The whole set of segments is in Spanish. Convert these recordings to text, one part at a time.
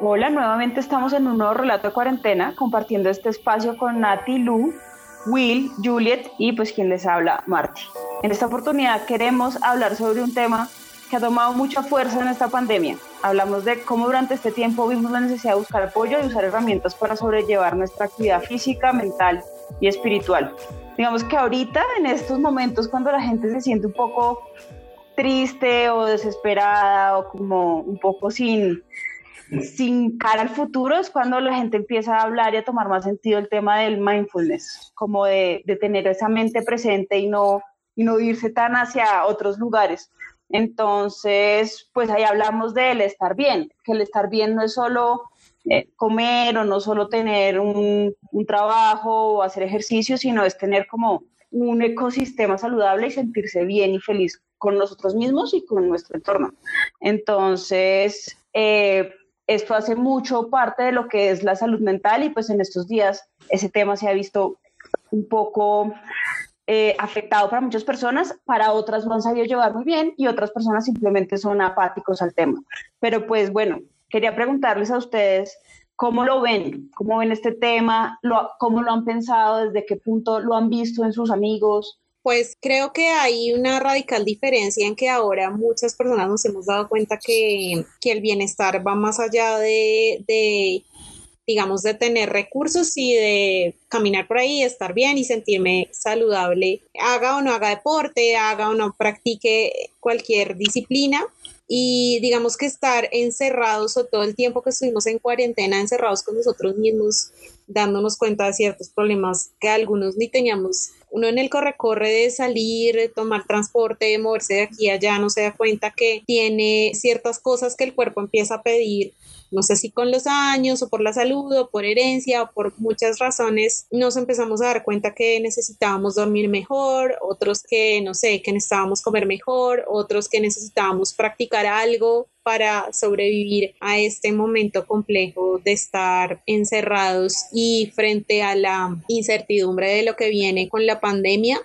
Hola, nuevamente estamos en un nuevo relato de cuarentena, compartiendo este espacio con Nati, Lu, Will, Juliet y pues quien les habla, Marty. En esta oportunidad queremos hablar sobre un tema que ha tomado mucha fuerza en esta pandemia. Hablamos de cómo durante este tiempo vimos la necesidad de buscar apoyo y usar herramientas para sobrellevar nuestra actividad física, mental y espiritual. Digamos que ahorita, en estos momentos, cuando la gente se siente un poco triste o desesperada o como un poco sin, sin cara al futuro es cuando la gente empieza a hablar y a tomar más sentido el tema del mindfulness, como de, de tener esa mente presente y no, y no irse tan hacia otros lugares. Entonces, pues ahí hablamos del estar bien, que el estar bien no es solo eh, comer o no solo tener un, un trabajo o hacer ejercicio, sino es tener como un ecosistema saludable y sentirse bien y feliz con nosotros mismos y con nuestro entorno. Entonces, eh, esto hace mucho parte de lo que es la salud mental y pues en estos días ese tema se ha visto un poco eh, afectado para muchas personas, para otras lo han sabido llevar muy bien y otras personas simplemente son apáticos al tema. Pero pues bueno, quería preguntarles a ustedes cómo lo ven, cómo ven este tema, cómo lo han pensado, desde qué punto lo han visto en sus amigos, pues creo que hay una radical diferencia en que ahora muchas personas nos hemos dado cuenta que, el bienestar va más allá de, de, digamos, de tener recursos y de caminar por ahí, estar bien y sentirme saludable, haga o no haga deporte, haga o no practique cualquier disciplina. Y digamos que estar encerrados o todo el tiempo que estuvimos en cuarentena, encerrados con nosotros mismos, dándonos cuenta de ciertos problemas que algunos ni teníamos uno en el corre-corre de salir, tomar transporte, moverse de aquí a allá, no se da cuenta que tiene ciertas cosas que el cuerpo empieza a pedir no sé si con los años o por la salud o por herencia o por muchas razones, nos empezamos a dar cuenta que necesitábamos dormir mejor, otros que, no sé, que necesitábamos comer mejor, otros que necesitábamos practicar algo para sobrevivir a este momento complejo de estar encerrados y frente a la incertidumbre de lo que viene con la pandemia.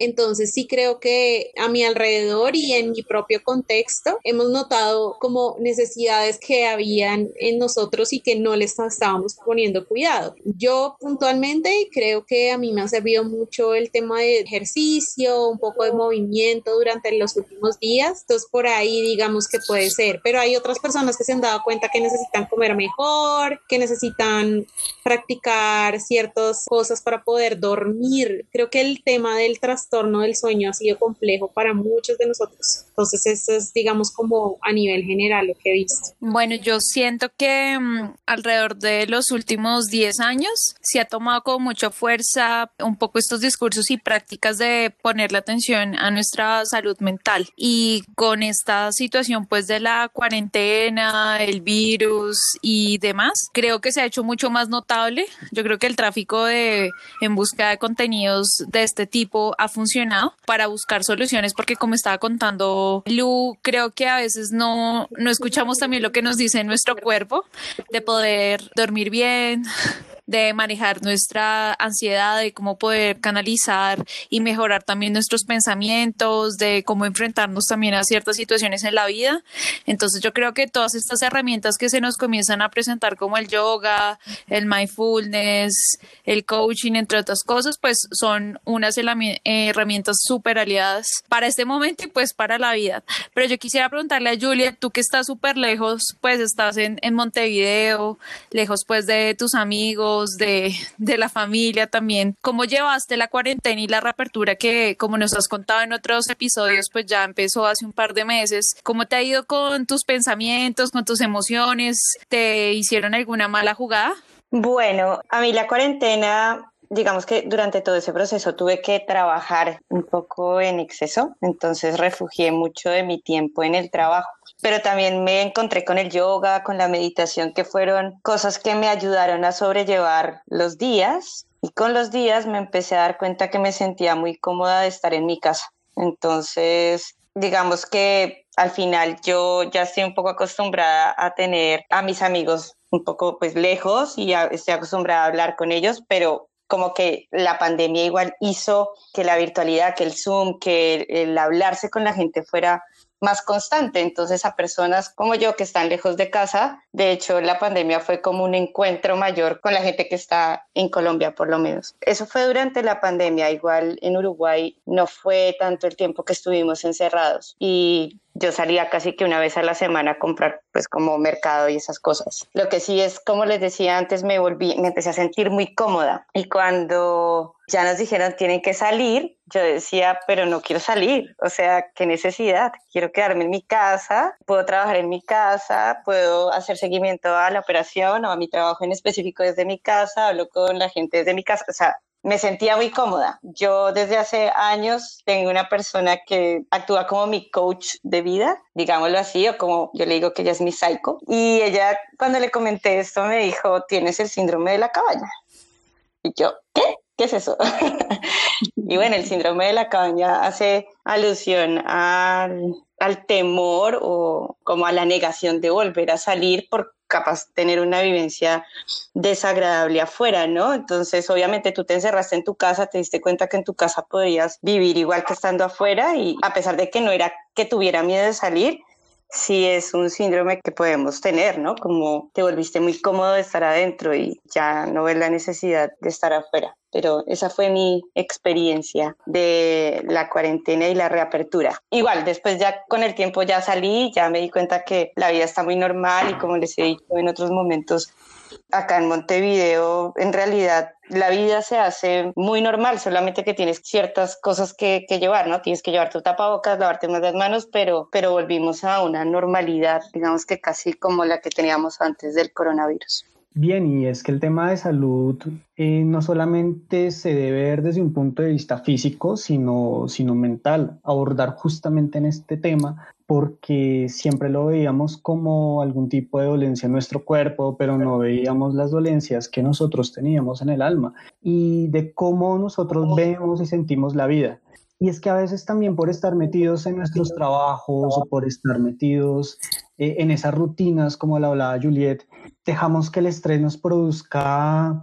Entonces sí creo que a mi alrededor y en mi propio contexto hemos notado como necesidades que habían en nosotros y que no les estábamos poniendo cuidado. Yo puntualmente creo que a mí me ha servido mucho el tema de ejercicio, un poco de movimiento durante los últimos días. Entonces por ahí digamos que puede ser, pero hay otras personas que se han dado cuenta que necesitan comer mejor, que necesitan practicar ciertas cosas para poder dormir. Creo que el tema del trastorno trastorno del sueño ha sido complejo para muchos de nosotros. Entonces, eso es, digamos, como a nivel general lo que he visto. Bueno, yo siento que mm, alrededor de los últimos 10 años se ha tomado con mucha fuerza un poco estos discursos y prácticas de ponerle atención a nuestra salud mental. Y con esta situación, pues, de la cuarentena, el virus y demás, creo que se ha hecho mucho más notable. Yo creo que el tráfico de, en busca de contenidos de este tipo ha funcionado para buscar soluciones, porque como estaba contando Lu, creo que a veces no, no escuchamos también lo que nos dice nuestro cuerpo, de poder dormir bien, de manejar nuestra ansiedad, de cómo poder canalizar y mejorar también nuestros pensamientos, de cómo enfrentarnos también a ciertas situaciones en la vida. Entonces yo creo que todas estas herramientas que se nos comienzan a presentar como el yoga, el mindfulness, el coaching, entre otras cosas, pues son unas herramientas súper aliadas para este momento y pues para la vida. Pero yo quisiera preguntarle a Julia, tú que estás súper lejos, pues estás en, en Montevideo, lejos pues de tus amigos, de, de la familia también. ¿Cómo llevaste la cuarentena y la reapertura que, como nos has contado en otros episodios, pues ya empezó hace un par de meses? ¿Cómo te ha ido con tus pensamientos, con tus emociones? ¿Te hicieron alguna mala jugada? Bueno, a mí la cuarentena digamos que durante todo ese proceso tuve que trabajar un poco en exceso, entonces refugié mucho de mi tiempo en el trabajo pero también me encontré con el yoga, con la meditación, que fueron cosas que me ayudaron a sobrellevar los días. Y con los días me empecé a dar cuenta que me sentía muy cómoda de estar en mi casa. Entonces, digamos que al final yo ya estoy un poco acostumbrada a tener a mis amigos un poco pues lejos y estoy acostumbrada a hablar con ellos, pero como que la pandemia igual hizo que la virtualidad, que el Zoom, que el hablarse con la gente fuera más constante. Entonces, a personas como yo que están lejos de casa, de hecho, la pandemia fue como un encuentro mayor con la gente que está en Colombia, por lo menos. Eso fue durante la pandemia. Igual en Uruguay no fue tanto el tiempo que estuvimos encerrados. Y yo salía casi que una vez a la semana a comprar pues como mercado y esas cosas. Lo que sí es, como les decía antes, me volví, me empecé a sentir muy cómoda y cuando ya nos dijeron tienen que salir, yo decía, pero no quiero salir, o sea, qué necesidad, quiero quedarme en mi casa, puedo trabajar en mi casa, puedo hacer seguimiento a la operación o a mi trabajo en específico desde mi casa, hablo con la gente desde mi casa, o sea, me sentía muy cómoda. Yo desde hace años tengo una persona que actúa como mi coach de vida, digámoslo así, o como yo le digo que ella es mi psycho. Y ella, cuando le comenté esto, me dijo, tienes el síndrome de la cabaña. Y yo, ¿qué? ¿Qué es eso? y bueno, el síndrome de la cabaña hace alusión al, al temor o como a la negación de volver a salir por capaz tener una vivencia desagradable afuera, ¿no? Entonces, obviamente tú te encerraste en tu casa, te diste cuenta que en tu casa podías vivir igual que estando afuera y a pesar de que no era que tuviera miedo de salir, sí es un síndrome que podemos tener, ¿no? Como te volviste muy cómodo de estar adentro y ya no ves la necesidad de estar afuera. Pero esa fue mi experiencia de la cuarentena y la reapertura. Igual, después ya con el tiempo ya salí, ya me di cuenta que la vida está muy normal y como les he dicho en otros momentos, acá en Montevideo, en realidad la vida se hace muy normal, solamente que tienes ciertas cosas que, llevar, ¿no? Tienes que llevar tu tapabocas, lavarte más las manos, pero, pero volvimos a una normalidad, digamos que casi como la que teníamos antes del coronavirus. Bien, y es que el tema de salud eh, no solamente se debe ver desde un punto de vista físico, sino, sino mental. Abordar justamente en este tema porque siempre lo veíamos como algún tipo de dolencia en nuestro cuerpo, pero no veíamos las dolencias que nosotros teníamos en el alma y de cómo nosotros vemos y sentimos la vida. Y es que a veces también por estar metidos en nuestros trabajos o por estar metidos eh, en esas rutinas, como la hablaba Juliet, dejamos que el estrés nos produzca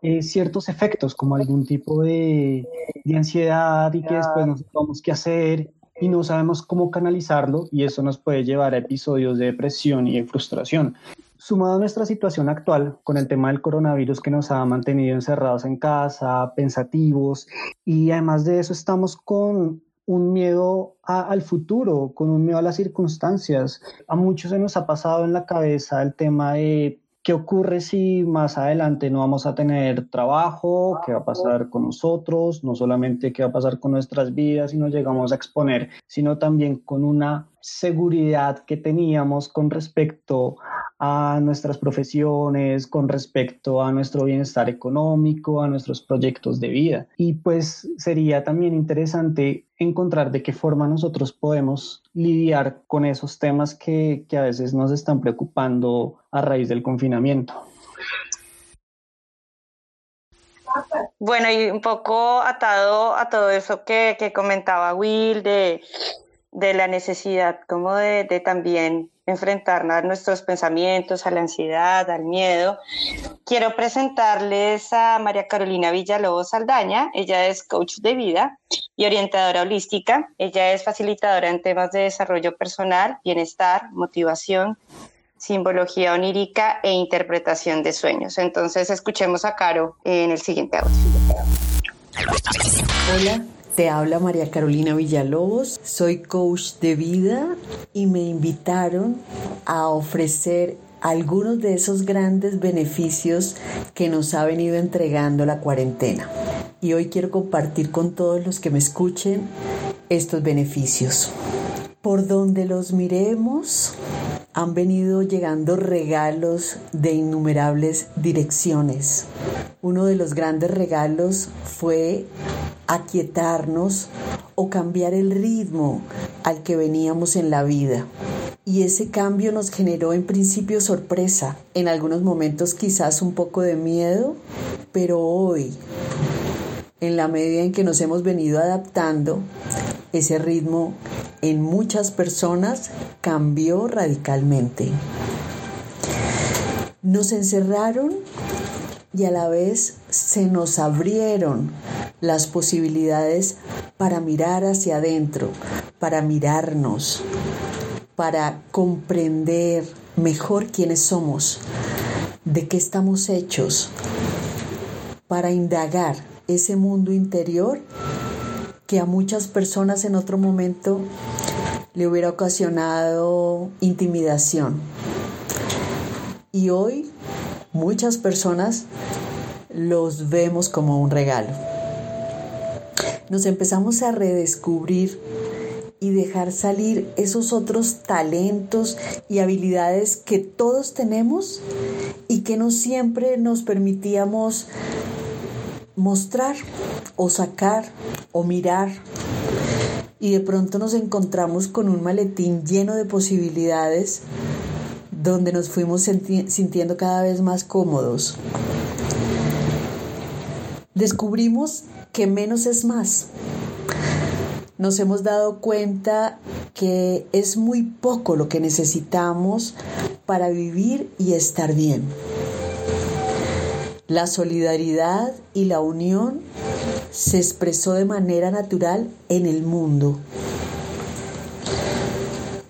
eh, ciertos efectos, como algún tipo de, de ansiedad y que después no sabemos qué hacer y no sabemos cómo canalizarlo y eso nos puede llevar a episodios de depresión y de frustración. Sumado a nuestra situación actual con el tema del coronavirus que nos ha mantenido encerrados en casa, pensativos y además de eso estamos con un miedo al futuro, con un miedo a las circunstancias. A muchos se nos ha pasado en la cabeza el tema de ¿Qué ocurre si más adelante no vamos a tener trabajo? ¿Qué va a pasar con nosotros? No solamente qué va a pasar con nuestras vidas y nos llegamos a exponer, sino también con una seguridad que teníamos con respecto a nuestras profesiones, con respecto a nuestro bienestar económico, a nuestros proyectos de vida. Y pues sería también interesante encontrar de qué forma nosotros podemos lidiar con esos temas que, que a veces nos están preocupando a raíz del confinamiento. Bueno, y un poco atado a todo eso que, que comentaba Will, de, de, la necesidad como de, de también enfrentarnos a nuestros pensamientos, a la ansiedad, al miedo. Quiero presentarles a María Carolina Villalobos Saldaña. Ella es coach de vida y orientadora holística. Ella es facilitadora en temas de desarrollo personal, bienestar, motivación, simbología onírica e interpretación de sueños. Entonces, escuchemos a Caro en el siguiente audio. Hola, te habla María Carolina Villalobos, soy coach de vida y me invitaron a ofrecer algunos de esos grandes beneficios que nos ha venido entregando la cuarentena. Y hoy quiero compartir con todos los que me escuchen estos beneficios. Por donde los miremos, han venido llegando regalos de innumerables direcciones. Uno de los grandes regalos fue aquietarnos o cambiar el ritmo al que veníamos en la vida. Y ese cambio nos generó en principio sorpresa, en algunos momentos quizás un poco de miedo, pero hoy, en la medida en que nos hemos venido adaptando, ese ritmo en muchas personas cambió radicalmente. Nos encerraron y a la vez se nos abrieron las posibilidades para mirar hacia adentro, para mirarnos, para comprender mejor quiénes somos, de qué estamos hechos, para indagar ese mundo interior que a muchas personas en otro momento le hubiera ocasionado intimidación. Y hoy muchas personas los vemos como un regalo. Nos empezamos a redescubrir y dejar salir esos otros talentos y habilidades que todos tenemos y que no siempre nos permitíamos mostrar o sacar o mirar. Y de pronto nos encontramos con un maletín lleno de posibilidades donde nos fuimos sintiendo cada vez más cómodos. Descubrimos que menos es más. Nos hemos dado cuenta que es muy poco lo que necesitamos para vivir y estar bien. La solidaridad y la unión se expresó de manera natural en el mundo.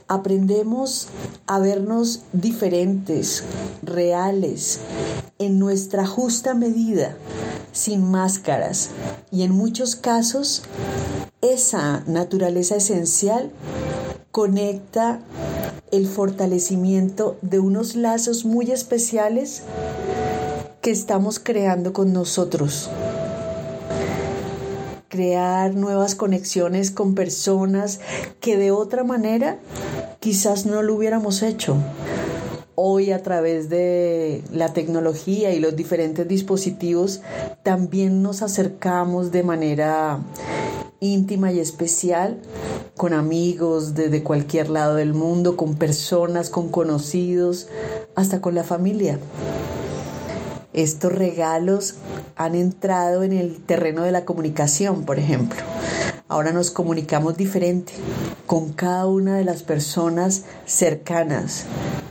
Aprendemos a vernos diferentes, reales, en nuestra justa medida, sin máscaras y en muchos casos esa naturaleza esencial conecta el fortalecimiento de unos lazos muy especiales que estamos creando con nosotros. Crear nuevas conexiones con personas que de otra manera quizás no lo hubiéramos hecho. Hoy a través de la tecnología y los diferentes dispositivos también nos acercamos de manera íntima y especial con amigos desde cualquier lado del mundo, con personas, con conocidos, hasta con la familia. Estos regalos han entrado en el terreno de la comunicación, por ejemplo. Ahora nos comunicamos diferente con cada una de las personas cercanas,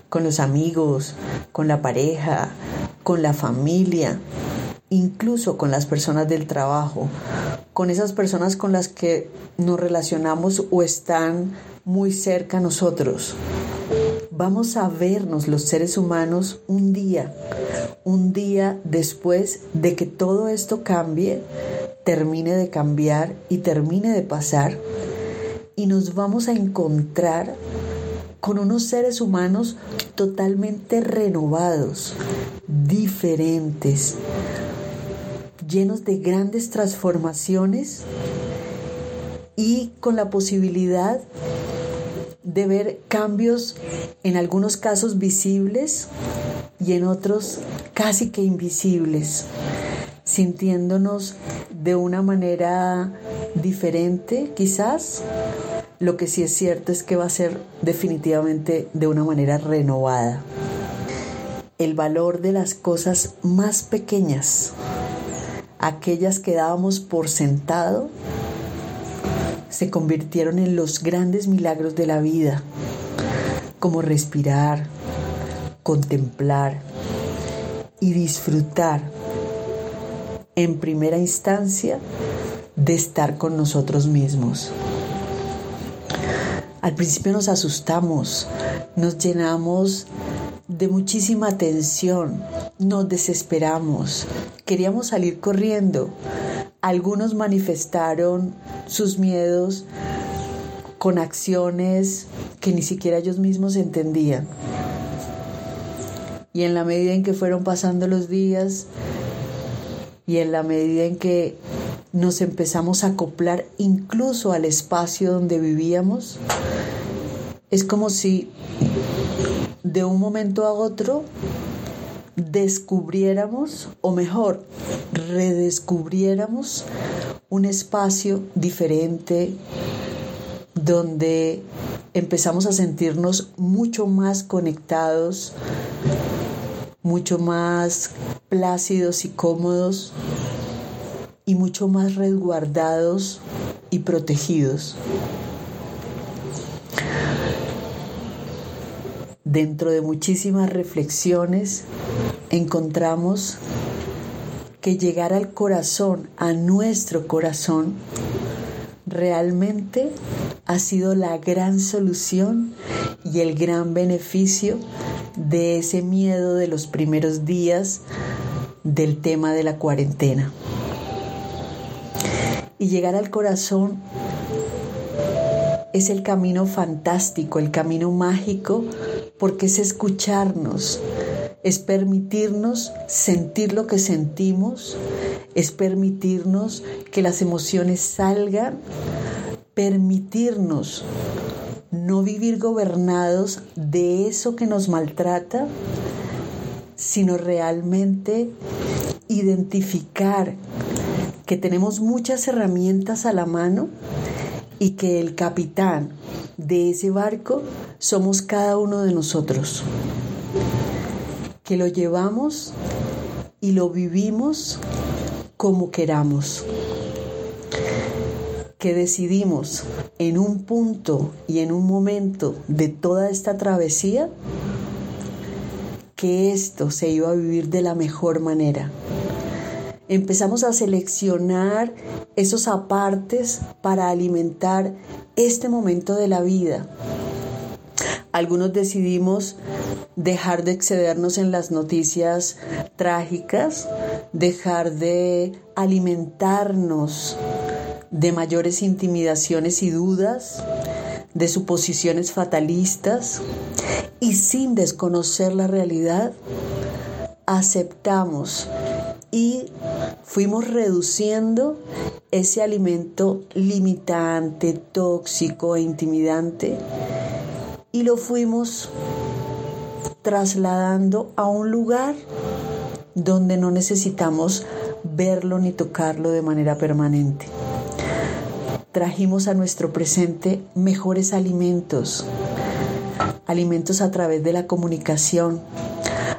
con los amigos, con la pareja, con la familia, incluso con las personas del trabajo, con esas personas con las que nos relacionamos o están muy cerca a nosotros. Vamos a vernos los seres humanos un día, un día después de que todo esto cambie, termine de cambiar y termine de pasar, y nos vamos a encontrar con unos seres humanos totalmente renovados, diferentes, llenos de grandes transformaciones y con la posibilidad de ver cambios en algunos casos visibles y en otros casi que invisibles, sintiéndonos de una manera diferente quizás. Lo que sí es cierto es que va a ser definitivamente de una manera renovada. El valor de las cosas más pequeñas, aquellas que dábamos por sentado, se convirtieron en los grandes milagros de la vida, como respirar, contemplar y disfrutar en primera instancia de estar con nosotros mismos. Al principio nos asustamos, nos llenamos de muchísima tensión, nos desesperamos, queríamos salir corriendo. Algunos manifestaron sus miedos con acciones que ni siquiera ellos mismos entendían. Y en la medida en que fueron pasando los días y en la medida en que nos empezamos a acoplar incluso al espacio donde vivíamos, es como si de un momento a otro descubriéramos, o mejor, redescubriéramos un espacio diferente donde empezamos a sentirnos mucho más conectados, mucho más plácidos y cómodos y mucho más resguardados y protegidos. Dentro de muchísimas reflexiones encontramos que llegar al corazón, a nuestro corazón, realmente ha sido la gran solución y el gran beneficio de ese miedo de los primeros días del tema de la cuarentena. Y llegar al corazón es el camino fantástico, el camino mágico, porque es escucharnos, es permitirnos sentir lo que sentimos, es permitirnos que las emociones salgan, permitirnos no vivir gobernados de eso que nos maltrata, sino realmente identificar que tenemos muchas herramientas a la mano y que el capitán de ese barco somos cada uno de nosotros, que lo llevamos y lo vivimos como queramos, que decidimos en un punto y en un momento de toda esta travesía que esto se iba a vivir de la mejor manera. Empezamos a seleccionar esos apartes para alimentar este momento de la vida. Algunos decidimos dejar de excedernos en las noticias trágicas, dejar de alimentarnos de mayores intimidaciones y dudas, de suposiciones fatalistas y sin desconocer la realidad, aceptamos y fuimos reduciendo ese alimento limitante, tóxico e intimidante y lo fuimos trasladando a un lugar donde no necesitamos verlo ni tocarlo de manera permanente. Trajimos a nuestro presente mejores alimentos, alimentos a través de la comunicación,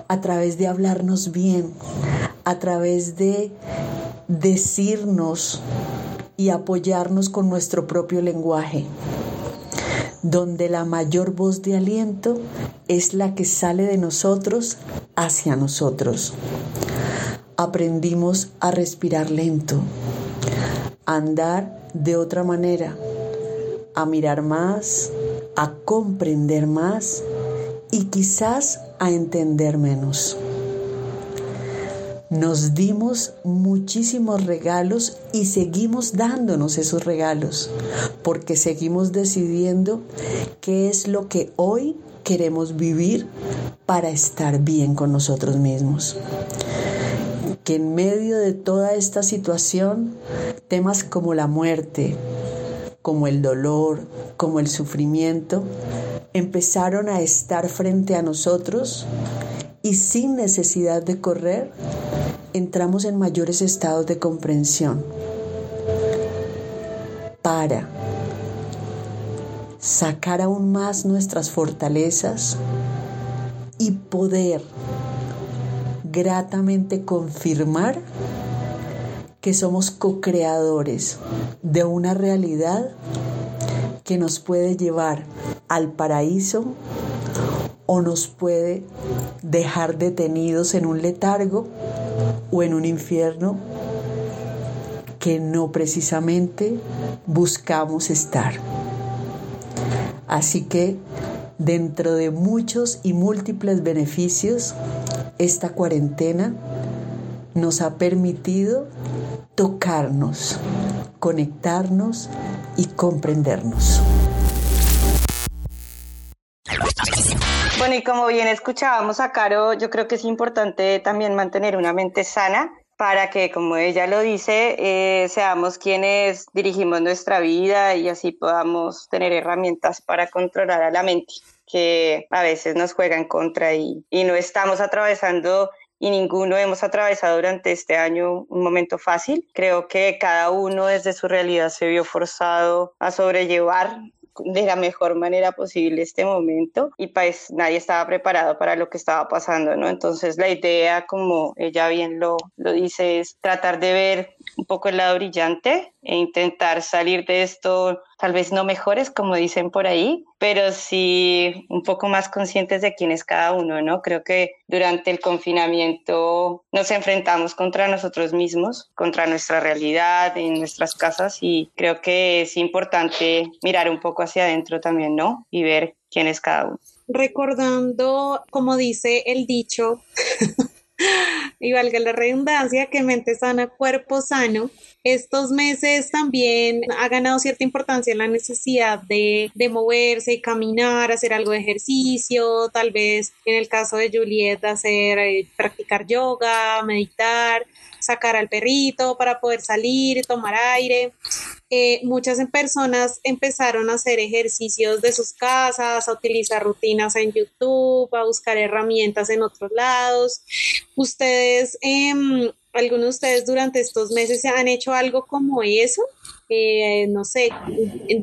a través de hablarnos bien, a través de decirnos y apoyarnos con nuestro propio lenguaje, donde la mayor voz de aliento es la que sale de nosotros hacia nosotros. Aprendimos a respirar lento, a andar de otra manera, a mirar más, a comprender más y quizás a entender menos. Nos dimos muchísimos regalos y seguimos dándonos esos regalos porque seguimos decidiendo qué es lo que hoy queremos vivir para estar bien con nosotros mismos. Que en medio de toda esta situación, temas como la muerte, como el dolor, como el sufrimiento, empezaron a estar frente a nosotros y sin necesidad de correr, entramos en mayores estados de comprensión. Para sacar aún más nuestras fortalezas y poder gratamente confirmar que somos co-creadores de una realidad que nos puede llevar al paraíso o nos puede dejar detenidos en un letargo o en un infierno que no precisamente buscamos estar. Así que dentro de muchos y múltiples beneficios, esta cuarentena nos ha permitido tocarnos, conectarnos y comprendernos. Bueno, y como bien escuchábamos a Caro, yo creo que es importante también mantener una mente sana para que, como ella lo dice, eh, seamos quienes dirigimos nuestra vida y así podamos tener herramientas para controlar a la mente, que a veces nos juega en contra y, y no estamos atravesando y ninguno hemos atravesado durante este año un momento fácil. Creo que cada uno desde su realidad se vio forzado a sobrellevar de la mejor manera posible este momento y pues nadie estaba preparado para lo que estaba pasando, ¿no? Entonces la idea, como ella bien lo, lo dice, es tratar de ver un poco el lado brillante e intentar salir de esto, tal vez no mejores, como dicen por ahí, pero sí un poco más conscientes de quién es cada uno, ¿no? Creo que durante el confinamiento nos enfrentamos contra nosotros mismos, contra nuestra realidad en nuestras casas y creo que es importante mirar un poco hacia adentro también, ¿no? Y ver quién es cada uno. Recordando, como dice el dicho, y valga la redundancia, que mente sana, cuerpo sano. Estos meses también ha ganado cierta importancia la necesidad de, de moverse, caminar, hacer algo de ejercicio, tal vez en el caso de Juliet hacer, eh, practicar yoga, meditar, sacar al perrito para poder salir, tomar aire. Eh, muchas personas empezaron a hacer ejercicios de sus casas, a utilizar rutinas en YouTube, a buscar herramientas en otros lados. Ustedes, em, algunos de ustedes durante estos meses han hecho algo como eso? Eh, no sé,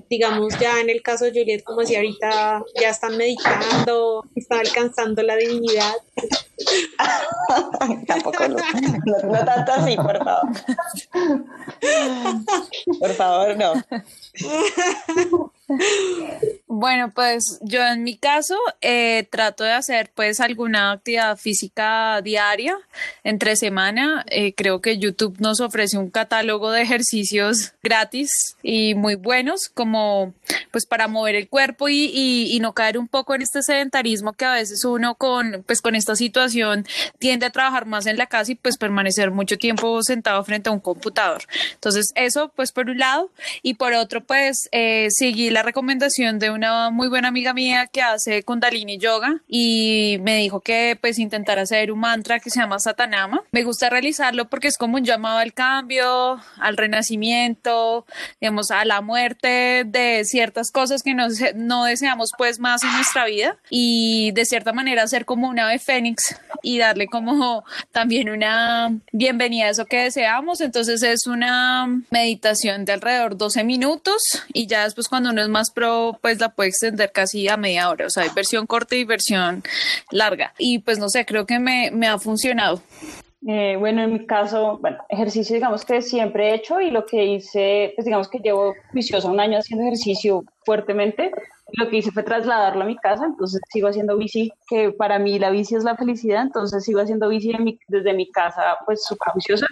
digamos ya en el caso de Juliet, como decía ahorita, ya están meditando, están alcanzando la divinidad. Tampoco no, no, tanto así, por favor. Por favor, no. Bueno, pues yo en mi caso eh, trato de hacer pues alguna actividad física diaria entre semana. Eh, creo que YouTube nos ofrece un catálogo de ejercicios gratis y muy buenos como pues para mover el cuerpo y, no caer un poco en este sedentarismo que a veces uno con pues con esta situación tiende a trabajar más en la casa y pues permanecer mucho tiempo sentado frente a un computador. Entonces eso pues por un lado y por otro pues eh, seguir la recomendación de una muy buena amiga mía que hace Kundalini Yoga y me dijo que pues intentar hacer un mantra que se llama Satanama. Me gusta realizarlo porque es como un llamado al cambio, al renacimiento, digamos, a la muerte de ciertas cosas que no, no deseamos pues más en nuestra vida y de cierta manera hacer como un ave fénix y darle como también una bienvenida a eso que deseamos. Entonces es una meditación de alrededor 12 minutos y ya después cuando uno es más pro, pues la puede extender casi a media hora. O sea, hay versión corta y versión larga. Y pues no sé, creo que me, me ha funcionado. Eh, bueno, en mi caso, bueno, ejercicio digamos que siempre he hecho y lo que hice, pues digamos que llevo viciosa un año haciendo ejercicio fuertemente. Lo que hice fue trasladarlo a mi casa, entonces sigo haciendo bici, que para mí la bici es la felicidad, entonces sigo haciendo bici desde mi casa, pues súper viciosa.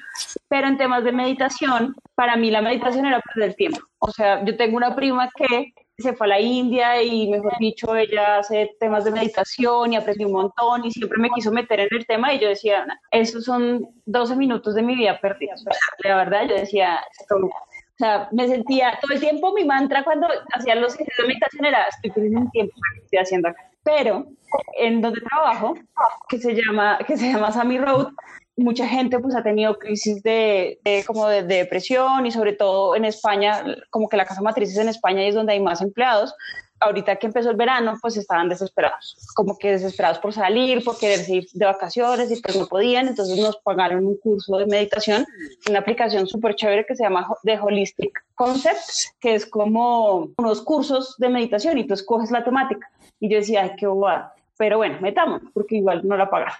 Pero en temas de meditación, para mí la meditación era perder tiempo. O sea, yo tengo una prima que se fue a la India y, mejor dicho, ella hace temas de meditación y aprendió un montón y siempre me quiso meter en el tema y yo decía, esos son 12 minutos de mi vida perdidos. La verdad, yo decía, o sea, me sentía todo el tiempo, mi mantra cuando hacía los ejercicios de meditación era, estoy perdiendo un tiempo, estoy haciendo acá. Pero en donde trabajo, que se llama, que se llama Sammy Road, mucha gente pues ha tenido crisis de, como de, depresión y sobre todo en España, como que la casa matriz es en España y es donde hay más empleados. Ahorita que empezó el verano, pues estaban desesperados, como que desesperados por salir, por querer ir de vacaciones y pues no podían, entonces nos pagaron un curso de meditación, una aplicación súper chévere que se llama The Holistic Concepts, que es como unos cursos de meditación y tú escoges la temática. Y yo decía, ay, qué bobada. Pero bueno, metamos, porque igual no la pagaron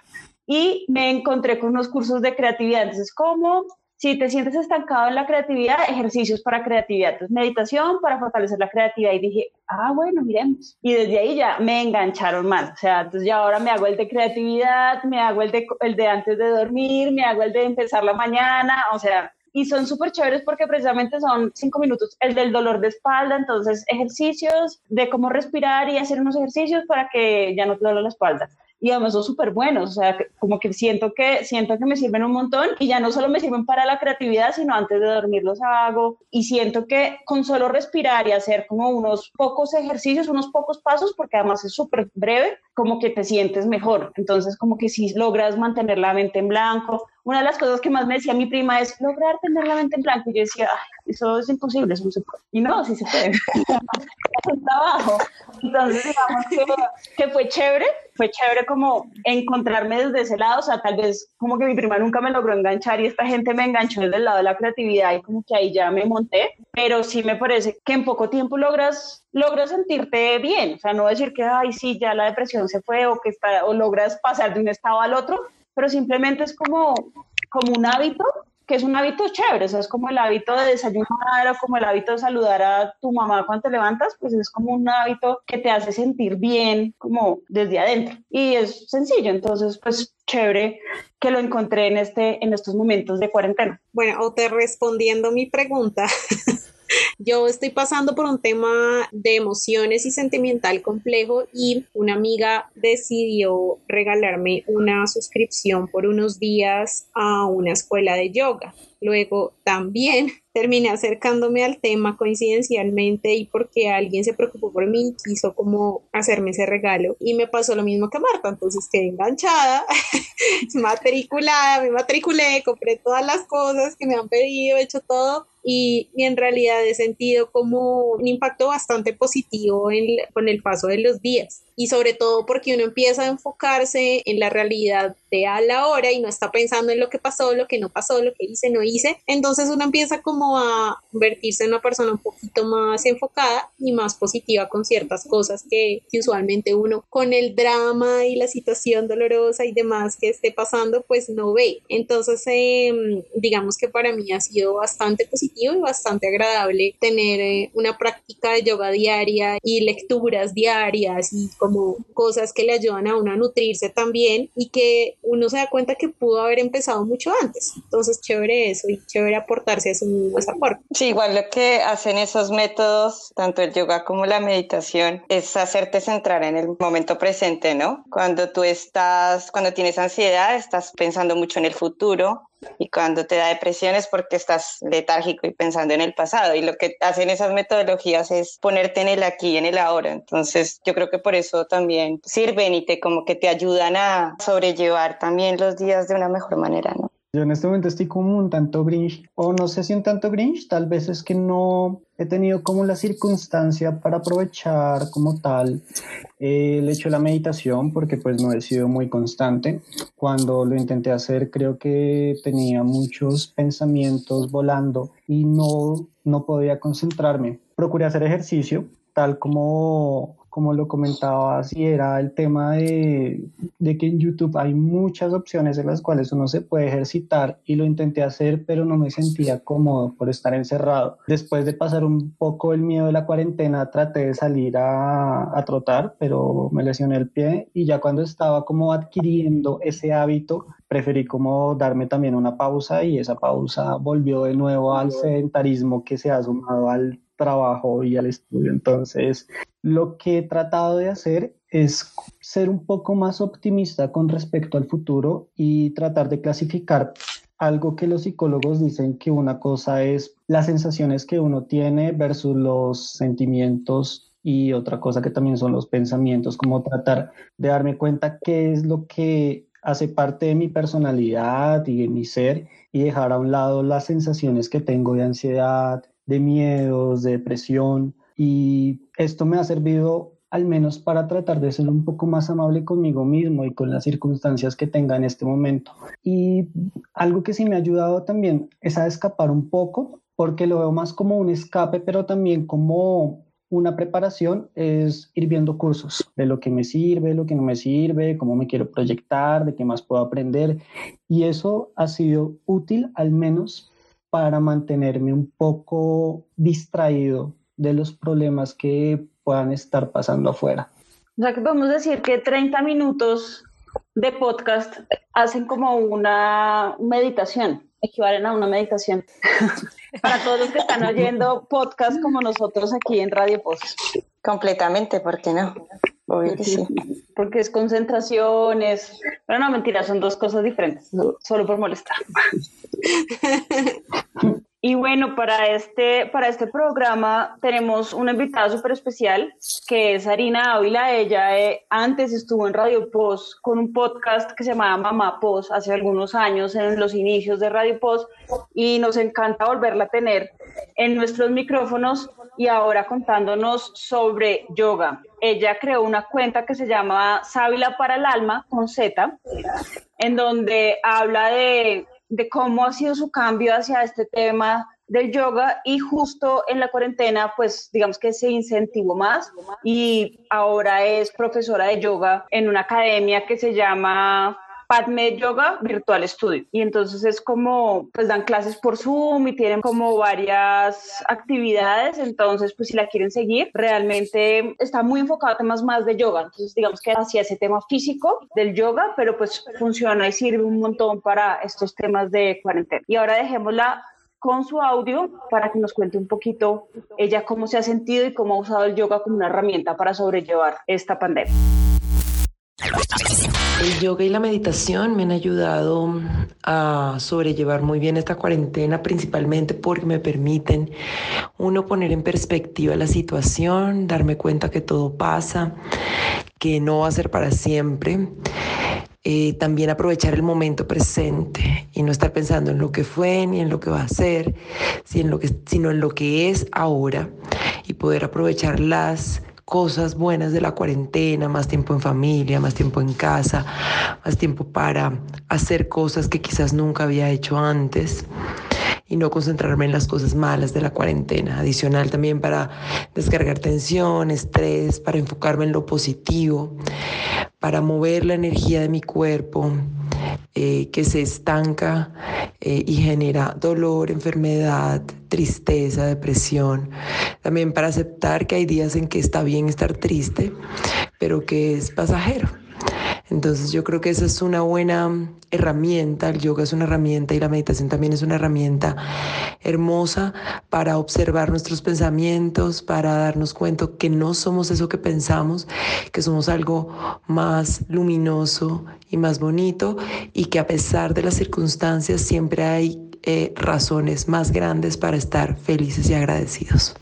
y me encontré con unos cursos de creatividad. Entonces, ¿cómo? Si te sientes estancado en la creatividad, ejercicios para creatividad. Entonces, meditación para fortalecer la creatividad. Y dije, ah, bueno, miremos. Y desde ahí ya me engancharon más. O sea, entonces ya ahora me hago el de creatividad, me hago el de, el de antes de dormir, me hago el de empezar la mañana. O sea, y son súper chéveres porque precisamente son cinco minutos. El del dolor de espalda, entonces ejercicios de cómo respirar y hacer unos ejercicios para que ya no te duele la espalda y además son súper buenos, o sea, como que siento que siento que me sirven un montón y ya no solo me sirven para la creatividad, sino antes de dormir los hago y siento que con solo respirar y hacer como unos pocos ejercicios, unos pocos pasos, porque además es súper breve, como que te sientes mejor. Entonces, como que si logras mantener la mente en blanco, una de las cosas que más me decía mi prima es lograr tener la mente en blanco. Y yo decía, eso es imposible, eso no se puede. Y no, sí se puede. es un trabajo. Entonces, digamos que, que, fue chévere, fue chévere como encontrarme desde ese lado. O sea, tal vez como que mi prima nunca me logró enganchar y esta gente me enganchó desde el lado de la creatividad y como que ahí ya me monté. Pero sí me parece que en poco tiempo logras, logras sentirte bien. O sea, no decir que, ay, sí, ya la depresión se fue o que está, o logras pasar de un estado al otro, pero simplemente es como, como un hábito que es un hábito chévere, o sea, es como el hábito de desayunar o como el hábito de saludar a tu mamá cuando te levantas, pues es como un hábito que te hace sentir bien como desde adentro y es sencillo, entonces pues chévere que lo encontré en, este, en estos momentos de cuarentena. Bueno, o te respondiendo mi pregunta, Yo estoy pasando por un tema de emociones y sentimental complejo y una amiga decidió regalarme una suscripción por unos días a una escuela de yoga. Luego también terminé acercándome al tema coincidencialmente y porque alguien se preocupó por mí, quiso como hacerme ese regalo y me pasó lo mismo que Marta, entonces quedé enganchada, matriculada, me matriculé, compré todas las cosas que me han pedido, he hecho todo y, en realidad he sentido como un impacto bastante positivo con el paso de los días y sobre todo porque uno empieza a enfocarse en la realidad de a la hora y no está pensando en lo que pasó, lo que no pasó, lo que hice, no hice. Entonces uno empieza como a convertirse en una persona un poquito más enfocada y más positiva con ciertas cosas que, usualmente uno con el drama y la situación dolorosa y demás que esté pasando pues no ve. Entonces em, digamos que para mí ha sido bastante positivo y bastante agradable tener eh, una práctica de yoga diaria y lecturas diarias y como cosas que le ayudan a uno a nutrirse también y que uno se da cuenta que pudo haber empezado mucho antes. Entonces, chévere eso y chévere aportarse a su mismo aporte. Sí, igual lo que hacen esos métodos, tanto el yoga como la meditación, es hacerte centrar en el momento presente, ¿no? Cuando tú estás, cuando tienes ansiedad, estás pensando mucho en el futuro, y cuando te da depresión es porque estás letárgico y pensando en el pasado. Y lo que hacen esas metodologías es ponerte en el aquí y en el ahora. Entonces yo creo que por eso también sirven y te como que te ayudan a sobrellevar también los días de una mejor manera, ¿no? Yo en este momento estoy como un tanto Grinch, o no sé si un tanto Grinch, tal vez es que no he tenido como la circunstancia para aprovechar como tal eh, el hecho de la meditación, porque pues no he sido muy constante. Cuando lo intenté hacer creo que tenía muchos pensamientos volando y no, no podía concentrarme. Procuré hacer ejercicio, tal como como lo comentaba, si era el tema de, de, que en YouTube hay muchas opciones en las cuales uno se puede ejercitar y lo intenté hacer, pero no me sentía cómodo por estar encerrado. Después de pasar un poco el miedo de la cuarentena, traté de salir a, a trotar, pero me lesioné el pie y ya cuando estaba como adquiriendo ese hábito, preferí como darme también una pausa y esa pausa volvió de nuevo al sedentarismo que se ha sumado al trabajo y al estudio. Entonces, lo que he tratado de hacer es ser un poco más optimista con respecto al futuro y tratar de clasificar algo que los psicólogos dicen que una cosa es las sensaciones que uno tiene versus los sentimientos y otra cosa que también son los pensamientos, como tratar de darme cuenta qué es lo que hace parte de mi personalidad y de mi ser y dejar a un lado las sensaciones que tengo de ansiedad, de miedos, de depresión y esto me ha servido al menos para tratar de ser un poco más amable conmigo mismo y con las circunstancias que tenga en este momento. Y algo que sí me ha ayudado también es a escapar un poco, porque lo veo más como un escape, pero también como una preparación es ir viendo cursos de lo que me sirve, lo que no me sirve, cómo me quiero proyectar, de qué más puedo aprender. Y eso ha sido útil al menos para mantenerme un poco distraído de los problemas que puedan estar pasando afuera. O sea que podemos decir que 30 minutos de podcast hacen como una meditación, equivalen a una meditación. Para todos los que están oyendo podcast como nosotros aquí en Radio Post. Completamente, ¿por qué no? sí. Porque es concentración, es... Pero no, mentira, son dos cosas diferentes, solo por molestar. Y bueno, para este, para este programa tenemos una invitada súper especial, que es Arina Ávila. Ella eh, antes estuvo en Radio Post con un podcast que se llamaba Mamá Post hace algunos años, en los inicios de Radio Post, y nos encanta volverla a tener en nuestros micrófonos y ahora contándonos sobre yoga. Ella creó una cuenta que se llama Sábila para el Alma, con Z, en donde habla de de cómo ha sido su cambio hacia este tema del yoga y justo en la cuarentena, pues digamos que se incentivó más y ahora es profesora de yoga en una academia que se llama Padme Yoga Virtual Studio. Y entonces es como, pues dan clases por Zoom y tienen como varias actividades. Entonces, pues si la quieren seguir, realmente está muy enfocado a temas más de yoga. Entonces, digamos que hacia ese tema físico del yoga, pero pues funciona y sirve un montón para estos temas de cuarentena. Y ahora dejémosla con su audio para que nos cuente un poquito ella cómo se ha sentido y cómo ha usado el yoga como una herramienta para sobrellevar esta pandemia. El yoga y la meditación me han ayudado a sobrellevar muy bien esta cuarentena, principalmente porque me permiten, uno, poner en perspectiva la situación, darme cuenta que todo pasa, que no va a ser para siempre. Eh, también aprovechar el momento presente y no estar pensando en lo que fue ni en lo que va a ser, sino en lo que, sino en lo que es ahora y poder aprovechar las cosas buenas de la cuarentena, más tiempo en familia, más tiempo en casa, más tiempo para hacer cosas que quizás nunca había hecho antes y no concentrarme en las cosas malas de la cuarentena. Adicional también para descargar tensión, estrés, para enfocarme en lo positivo, para mover la energía de mi cuerpo eh, que se estanca eh, y genera dolor, enfermedad, tristeza, depresión. También para aceptar que hay días en que está bien estar triste, pero que es pasajero entonces yo creo que esa es una buena herramienta, el yoga es una herramienta y la meditación también es una herramienta hermosa para observar nuestros pensamientos, para darnos cuenta que no somos eso que pensamos, que somos algo más luminoso y más bonito y que a pesar de las circunstancias siempre hay eh, razones más grandes para estar felices y agradecidos.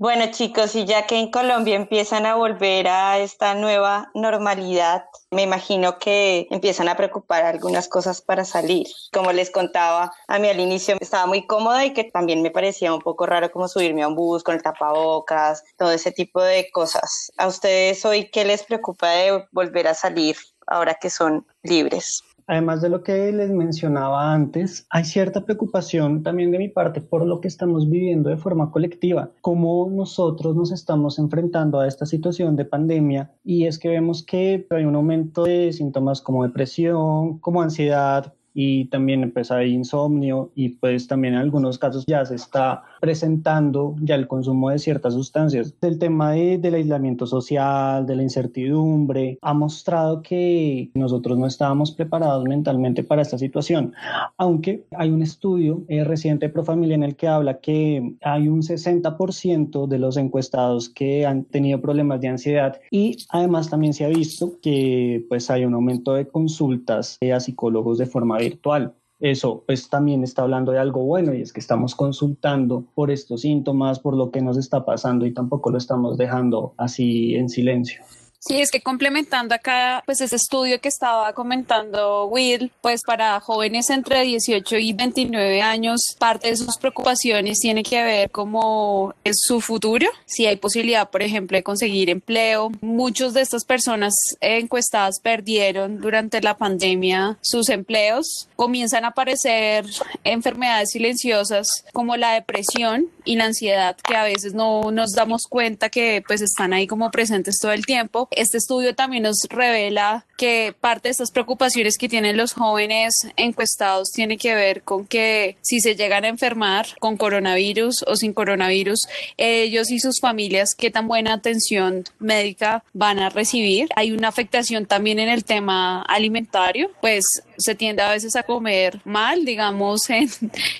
Bueno chicos, y ya que en Colombia empiezan a volver a esta nueva normalidad, me imagino que empiezan a preocupar algunas cosas para salir. Como les contaba, a mí al inicio estaba muy cómoda y que también me parecía un poco raro como subirme a un bus con el tapabocas, todo ese tipo de cosas. ¿A ustedes hoy qué les preocupa de volver a salir ahora que son libres? Además de lo que les mencionaba antes, hay cierta preocupación también de mi parte por lo que estamos viviendo de forma colectiva, cómo nosotros nos estamos enfrentando a esta situación de pandemia y es que vemos que hay un aumento de síntomas como depresión, como ansiedad, y también pues insomnio y pues también en algunos casos ya se está presentando ya el consumo de ciertas sustancias. El tema de, del aislamiento social, de la incertidumbre, ha mostrado que nosotros no estábamos preparados mentalmente para esta situación, aunque hay un estudio eh, reciente de Profamilia en el que habla que hay un 60% de los encuestados que han tenido problemas de ansiedad y además también se ha visto que pues hay un aumento de consultas a psicólogos de forma virtual eso pues también está hablando de algo bueno y es que estamos consultando por estos síntomas, por lo que nos está pasando y tampoco lo estamos dejando así en silencio. Sí, es que complementando acá, pues ese estudio que estaba comentando Will, pues para jóvenes entre 18 y 29 años, parte de sus preocupaciones tiene que ver como es su futuro, si hay posibilidad, por ejemplo, de conseguir empleo. Muchos de estas personas encuestadas perdieron durante la pandemia sus empleos. Comienzan a aparecer enfermedades silenciosas como la depresión y la ansiedad que a veces no nos damos cuenta que pues están ahí como presentes todo el tiempo este estudio también nos revela que parte de estas preocupaciones que tienen los jóvenes encuestados tiene que ver con que si se llegan a enfermar con coronavirus o sin coronavirus, ellos y sus familias, qué tan buena atención médica van a recibir. Hay una afectación también en el tema alimentario, pues se tiende a veces a comer mal, digamos, en,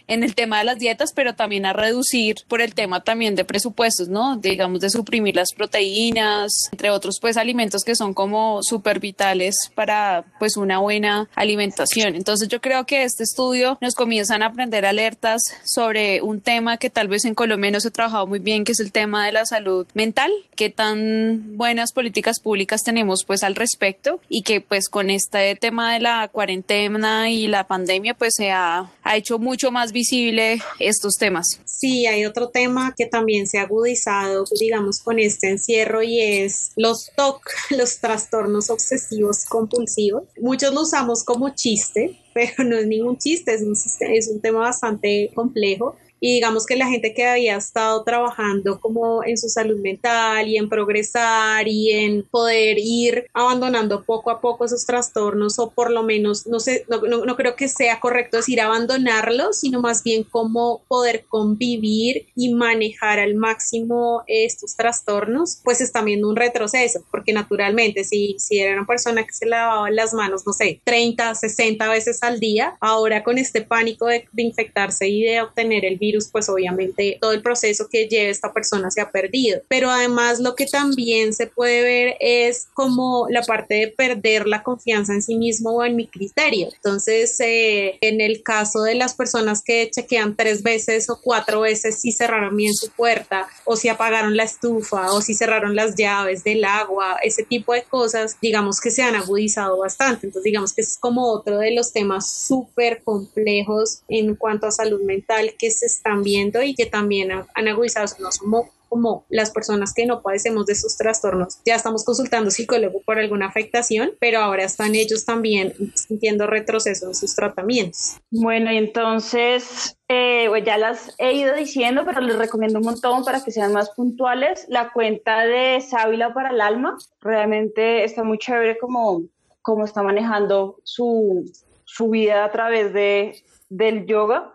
en el tema de las dietas, pero también a reducir por el tema también de presupuestos, ¿no? Digamos, de suprimir las proteínas, entre otros, pues alimentos que son como súper vitales para pues una buena alimentación. Entonces yo creo que este estudio nos comienzan a aprender alertas sobre un tema que tal vez en Colombia no se ha trabajado muy bien, que es el tema de la salud mental, qué tan buenas políticas públicas tenemos pues al respecto y que pues con este tema de la cuarentena y la pandemia pues se ha, ha hecho mucho más visible estos temas. Sí, hay otro tema que también se ha agudizado digamos con este encierro y es los los trastornos obsesivos compulsivos. Muchos lo usamos como chiste, pero no es ningún chiste, es un, es un tema bastante complejo y digamos que la gente que había estado trabajando como en su salud mental y en progresar y en poder ir abandonando poco a poco esos trastornos o por lo menos, no sé, no, no, creo que sea correcto decir abandonarlos, sino más bien como poder convivir y manejar al máximo estos trastornos, pues es también un retroceso, porque naturalmente si, si era una persona que se lavaba las manos, no sé, 30, 60 veces al día, ahora con este pánico de, de infectarse y de obtener el virus, pues obviamente todo el proceso que lleva esta persona se ha perdido. Pero además lo que también se puede ver es como la parte de perder la confianza en sí mismo o en mi criterio. Entonces, eh, en el caso de las personas que chequean tres veces o cuatro veces si cerraron bien su puerta o si apagaron la estufa o si cerraron las llaves del agua, ese tipo de cosas, digamos que se han agudizado bastante. Entonces, digamos que es como otro de los temas súper complejos en cuanto a salud mental que se están viendo y que también han agudizado, no somos como las personas que no padecemos de esos trastornos, ya estamos consultando psicólogo por alguna afectación, pero ahora están ellos también sintiendo retroceso en sus tratamientos. Bueno, y entonces eh, pues ya las he ido diciendo, pero les recomiendo un montón para que sean más puntuales. La cuenta de Sábila para el Alma realmente está muy chévere como, como está manejando su, su vida a través de, del yoga.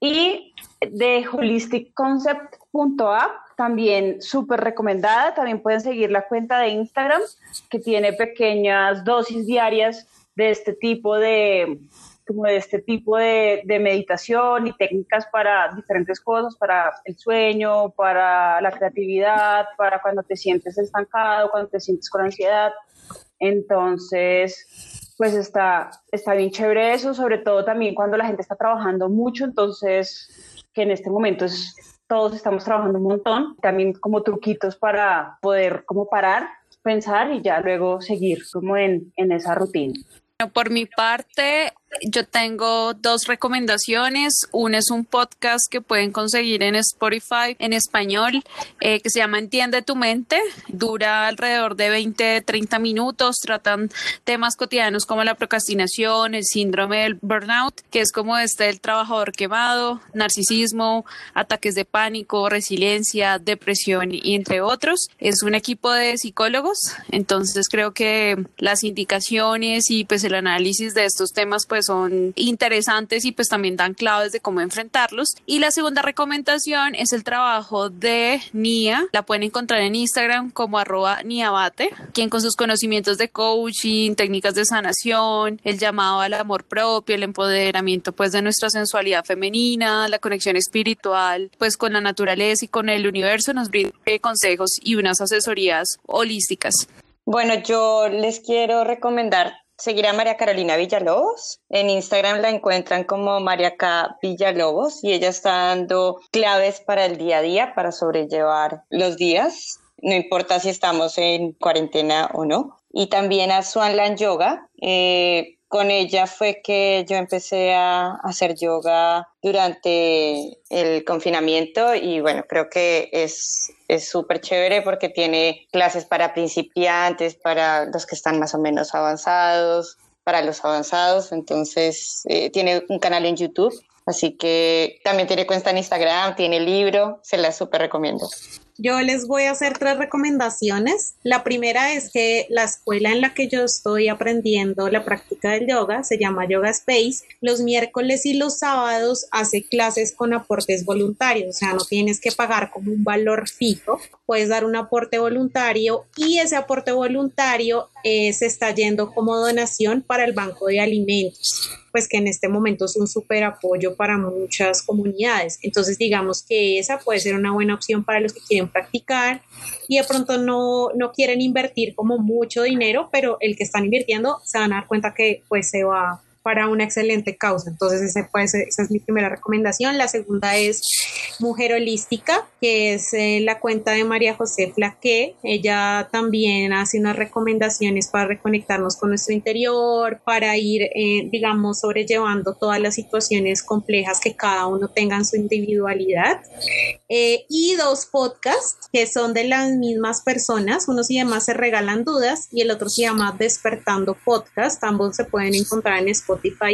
Y de holisticconcept.app también súper recomendada. También pueden seguir la cuenta de Instagram que tiene pequeñas dosis diarias de este tipo de como de este tipo de, de, meditación y técnicas para diferentes cosas, para el sueño, para la creatividad, para cuando te sientes estancado, cuando te sientes con ansiedad. Entonces, pues está, está bien chévere eso, sobre todo también cuando la gente está trabajando mucho, entonces, que en este momento es todos estamos trabajando un montón, también como truquitos para poder como parar, pensar y ya luego seguir como en, en esa rutina. Por mi parte, yo tengo dos recomendaciones. Una es un podcast que pueden conseguir en Spotify en español eh, que se llama Entiende tu mente. Dura alrededor de 20, 30 minutos. Tratan temas cotidianos como la procrastinación, el síndrome del burnout, que es como este el trabajador quemado, narcisismo, ataques de pánico, resiliencia, depresión y entre otros. Es un equipo de psicólogos. Entonces creo que las indicaciones y pues el análisis de estos temas pues son interesantes y pues también dan claves de cómo enfrentarlos. Y la segunda recomendación es el trabajo de Nia. La pueden encontrar en Instagram como arroba Niabate, quien con sus conocimientos de coaching, técnicas de sanación, el llamado al amor propio, el empoderamiento pues de nuestra sensualidad femenina, la conexión espiritual pues con la naturaleza y con el universo nos brinda consejos y unas asesorías holísticas. Bueno, yo les quiero recomendar seguir a María Carolina Villalobos. En Instagram la encuentran como María K. Villalobos y ella está dando claves para el día a día, para sobrellevar los días, no importa si estamos en cuarentena o no. Y también a Swanland Yoga. Eh, con ella fue que yo empecé a hacer yoga durante el confinamiento y bueno, creo que es súper chévere porque tiene clases para principiantes, para los que están más o menos avanzados, para los avanzados, entonces eh, tiene un canal en YouTube, así que también tiene cuenta en Instagram, tiene libro, se la súper recomiendo. Yo les voy a hacer tres recomendaciones. La primera es que la escuela en la que yo estoy aprendiendo la práctica del yoga se llama Yoga Space. Los miércoles y los sábados hace clases con aportes voluntarios, o sea, no tienes que pagar como un valor fijo, puedes dar un aporte voluntario y ese aporte voluntario eh, se está yendo como donación para el Banco de Alimentos pues que en este momento es un súper apoyo para muchas comunidades. Entonces digamos que esa puede ser una buena opción para los que quieren practicar y de pronto no, no quieren invertir como mucho dinero, pero el que están invirtiendo se van a dar cuenta que pues se va para una excelente causa. Entonces, ese puede esa es mi primera recomendación. La segunda es Mujer Holística, que es eh, la cuenta de María José Flaque. Ella también hace unas recomendaciones para reconectarnos con nuestro interior, para ir, eh, digamos, sobrellevando todas las situaciones complejas que cada uno tenga en su individualidad. eh, y dos podcasts que son de las mismas personas. Uno se llama Se Regalan Dudas y el otro se llama Despertando Podcast. Ambos se pueden encontrar en Spotify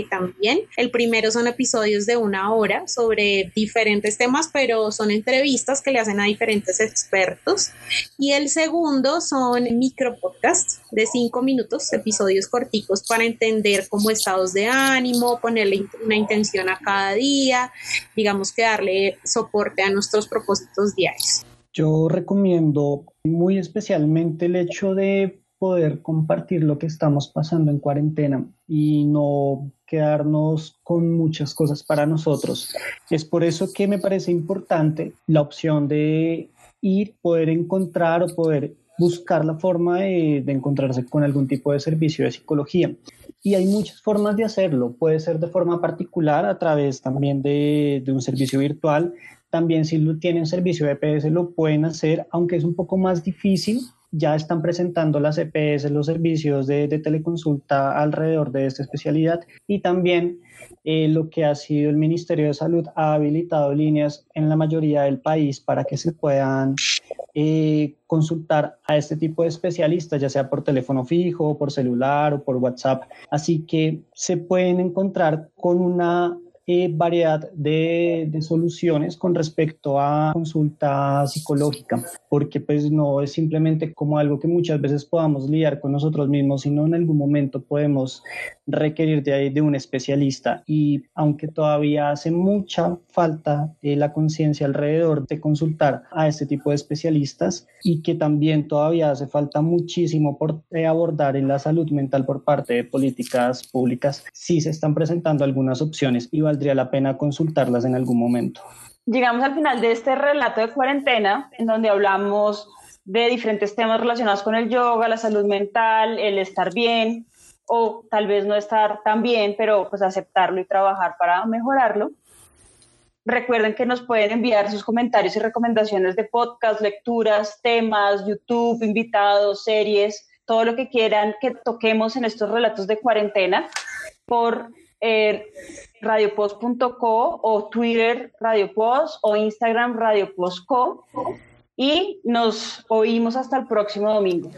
también. El primero son episodios de una hora sobre diferentes temas, pero son entrevistas que le hacen a diferentes expertos. Y el segundo son micro podcasts de cinco minutos, episodios corticos para entender cómo estados de ánimo, ponerle una intención a cada día, digamos que darle soporte a nuestros propósitos diarios? Yo recomiendo muy especialmente el hecho de poder compartir lo que estamos pasando en cuarentena y no quedarnos con muchas cosas para nosotros. Es por eso que me parece importante la opción de ir, poder encontrar o poder buscar la forma de, encontrarse con algún tipo de servicio de psicología. Y hay muchas formas de hacerlo. Puede ser de forma particular, a través también de, de un servicio virtual, también si tienen servicio de EPS lo pueden hacer, aunque es un poco más difícil. Ya están presentando las EPS, los servicios de, teleconsulta alrededor de esta especialidad y también eh, lo que ha sido el Ministerio de Salud ha habilitado líneas en la mayoría del país para que se puedan eh, consultar a este tipo de especialistas, ya sea por teléfono fijo, por celular o por WhatsApp. Así que se pueden encontrar con una eh, variedad de, de, soluciones con respecto a consulta psicológica, porque pues no es simplemente como algo que muchas veces podamos lidiar con nosotros mismos, sino en algún momento podemos requerir de, de un especialista. Y aunque todavía hace mucha falta eh, la conciencia alrededor de consultar a este tipo de especialistas y que también todavía hace falta muchísimo por eh, abordar en la salud mental por parte de políticas públicas, sí se están presentando algunas opciones y valdría la pena consultarlas en algún momento. Llegamos al final de este relato de cuarentena, en donde hablamos de diferentes temas relacionados con el yoga, la salud mental, el estar bien o tal vez no estar tan bien, pero pues aceptarlo y trabajar para mejorarlo. Recuerden que nos pueden enviar sus comentarios y recomendaciones de podcast, lecturas, temas, YouTube, invitados, series, todo lo que quieran que toquemos en estos relatos de cuarentena por eh, radiopost.co o Twitter radiopost o Instagram radiopostco y nos oímos hasta el próximo domingo.